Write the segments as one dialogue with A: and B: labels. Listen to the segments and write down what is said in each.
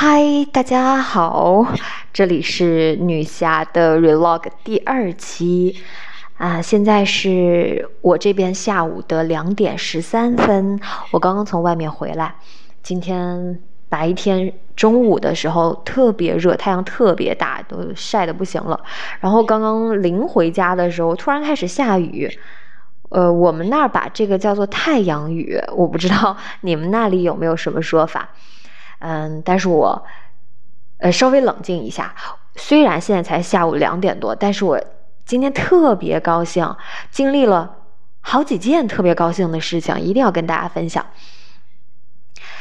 A: 嗨，大家好，这里是女侠的 Relog 第二期啊，现在是我这边下午的两点十三分，我刚刚从外面回来。今天白天中午的时候特别热，太阳特别大，都晒得不行了。然后刚刚临回家的时候，突然开始下雨。呃，我们那儿把这个叫做太阳雨，我不知道你们那里有没有什么说法。嗯，但是我，呃，稍微冷静一下。虽然现在才下午两点多，但是我今天特别高兴，经历了好几件特别高兴的事情，一定要跟大家分享。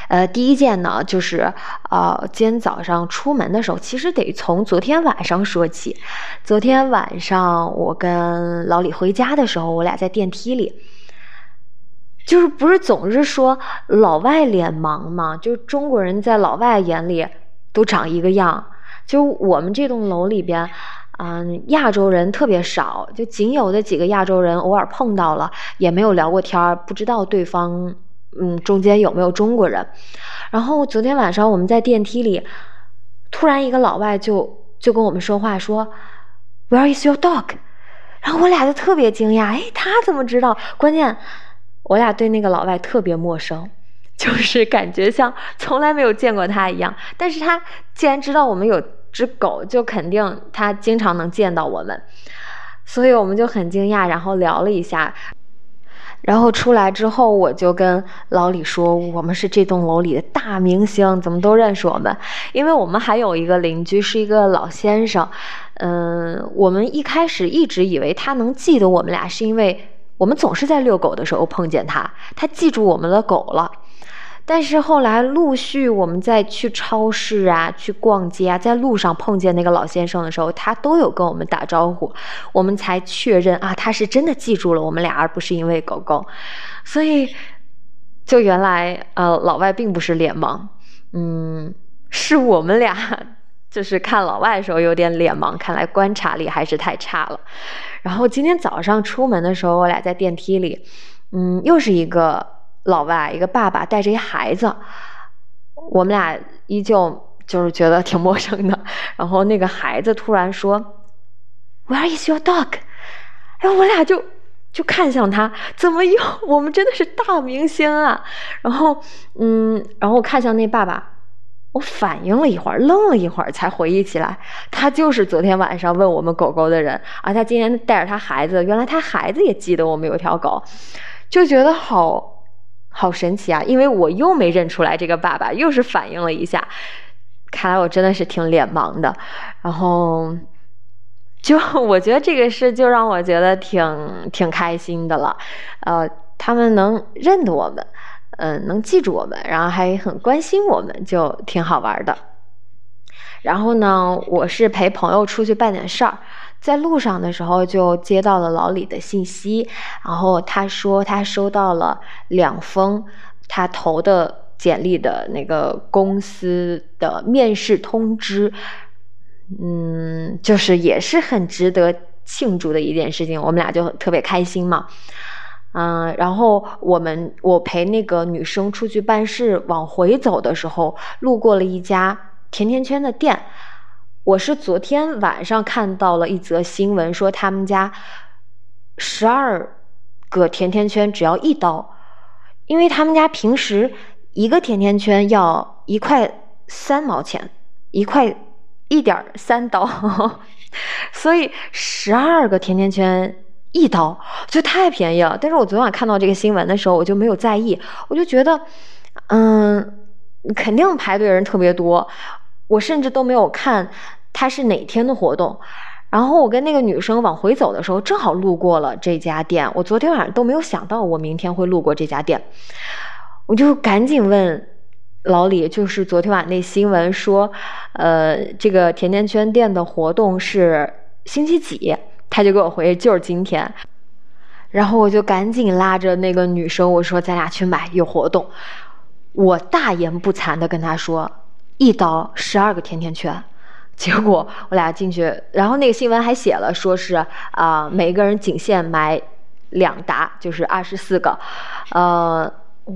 A: 呃，第一件呢，就是呃，今天早上出门的时候，其实得从昨天晚上说起。昨天晚上我跟老李回家的时候，我俩在电梯里。就是不是总是说老外脸盲吗？就是中国人在老外眼里都长一个样。就我们这栋楼里边，嗯，亚洲人特别少，就仅有的几个亚洲人偶尔碰到了，也没有聊过天，不知道对方嗯中间有没有中国人。然后昨天晚上我们在电梯里，突然一个老外就就跟我们说话说，Where is your dog？然后我俩就特别惊讶，哎，他怎么知道？关键。我俩对那个老外特别陌生，就是感觉像从来没有见过他一样。但是他既然知道我们有只狗，就肯定他经常能见到我们，所以我们就很惊讶，然后聊了一下。然后出来之后，我就跟老李说：“我们是这栋楼里的大明星，怎么都认识我们？因为我们还有一个邻居是一个老先生，嗯，我们一开始一直以为他能记得我们俩，是因为。”我们总是在遛狗的时候碰见他，他记住我们的狗了。但是后来陆续我们在去超市啊、去逛街啊，在路上碰见那个老先生的时候，他都有跟我们打招呼，我们才确认啊，他是真的记住了我们俩，而不是因为狗狗。所以，就原来呃，老外并不是脸盲，嗯，是我们俩。就是看老外的时候有点脸盲，看来观察力还是太差了。然后今天早上出门的时候，我俩在电梯里，嗯，又是一个老外，一个爸爸带着一孩子，我们俩依旧就是觉得挺陌生的。然后那个孩子突然说：“Where is your dog？” 哎，我俩就就看向他，怎么又我们真的是大明星啊？然后嗯，然后看向那爸爸。我反应了一会儿，愣了一会儿，才回忆起来，他就是昨天晚上问我们狗狗的人，啊他今天带着他孩子，原来他孩子也记得我们有条狗，就觉得好好神奇啊！因为我又没认出来这个爸爸，又是反应了一下，看来我真的是挺脸盲的。然后，就我觉得这个事就让我觉得挺挺开心的了，呃，他们能认得我们。嗯，能记住我们，然后还很关心我们，就挺好玩的。然后呢，我是陪朋友出去办点事儿，在路上的时候就接到了老李的信息，然后他说他收到了两封他投的简历的那个公司的面试通知，嗯，就是也是很值得庆祝的一件事情，我们俩就特别开心嘛。嗯，然后我们我陪那个女生出去办事，往回走的时候，路过了一家甜甜圈的店。我是昨天晚上看到了一则新闻，说他们家十二个甜甜圈只要一刀，因为他们家平时一个甜甜圈要一块三毛钱，一块一点三刀，所以十二个甜甜圈。一刀就太便宜了，但是我昨晚看到这个新闻的时候，我就没有在意，我就觉得，嗯，肯定排队人特别多，我甚至都没有看它是哪天的活动。然后我跟那个女生往回走的时候，正好路过了这家店。我昨天晚上都没有想到我明天会路过这家店，我就赶紧问老李，就是昨天晚那新闻说，呃，这个甜甜圈店的活动是星期几？他就给我回，就是今天，然后我就赶紧拉着那个女生，我说咱俩去买，有活动。我大言不惭的跟他说，一刀十二个甜甜圈。结果我俩进去，然后那个新闻还写了，说是啊，每个人仅限买两沓，就是二十四个。呃，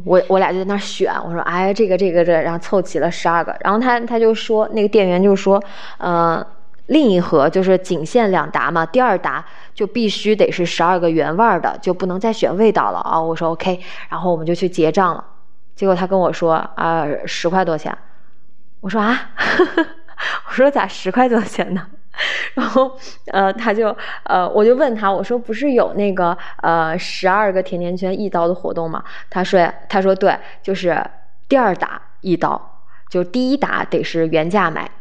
A: 我我俩就在那儿选，我说哎这个这个这，然后凑齐了十二个，然后他他就说那个店员就说，呃，另一盒就是仅限两打嘛，第二打就必须得是十二个原味的，就不能再选味道了啊。我说 OK，然后我们就去结账了，结果他跟我说啊十块多钱，我说啊，我说咋十块多钱呢？然后，呃，他就，呃，我就问他，我说不是有那个，呃，十二个甜甜圈一刀的活动吗？他说，他说对，就是第二打一刀，就第一打得是原价买，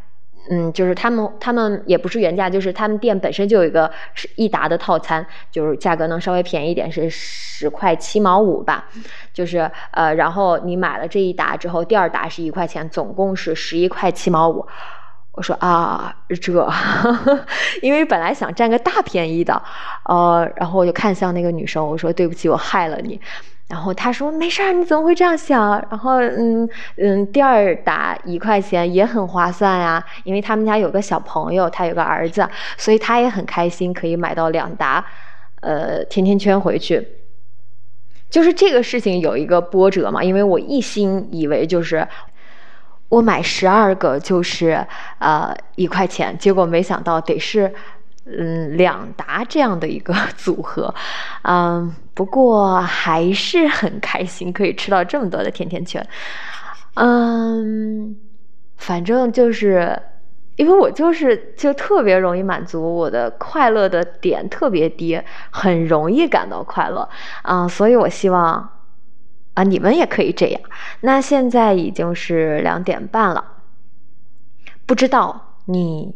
A: 嗯，就是他们他们也不是原价，就是他们店本身就有一个是一打的套餐，就是价格能稍微便宜一点，是十块七毛五吧，就是呃，然后你买了这一打之后，第二打是一块钱，总共是十一块七毛五。我说啊，这，因为本来想占个大便宜的，呃，然后我就看向那个女生，我说对不起，我害了你。然后他说没事儿，你怎么会这样想？然后嗯嗯，第二打一块钱也很划算呀，因为他们家有个小朋友，他有个儿子，所以他也很开心，可以买到两打，呃，甜甜圈回去。就是这个事情有一个波折嘛，因为我一心以为就是。我买十二个就是呃一块钱，结果没想到得是嗯两打这样的一个组合，嗯，不过还是很开心，可以吃到这么多的甜甜圈，嗯，反正就是因为我就是就特别容易满足我的快乐的点特别低，很容易感到快乐，嗯，所以我希望。啊，你们也可以这样。那现在已经是两点半了，不知道你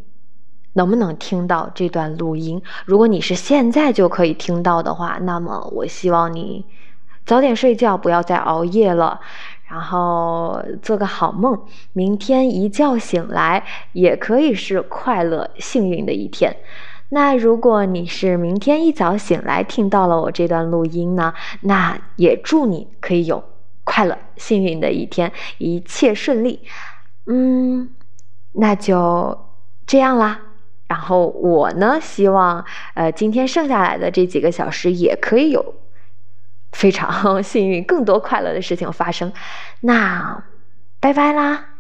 A: 能不能听到这段录音？如果你是现在就可以听到的话，那么我希望你早点睡觉，不要再熬夜了，然后做个好梦。明天一觉醒来，也可以是快乐幸运的一天。那如果你是明天一早醒来听到了我这段录音呢？那也祝你可以有快乐幸运的一天，一切顺利。嗯，那就这样啦。然后我呢，希望呃今天剩下来的这几个小时也可以有非常幸运、更多快乐的事情发生。那拜拜啦。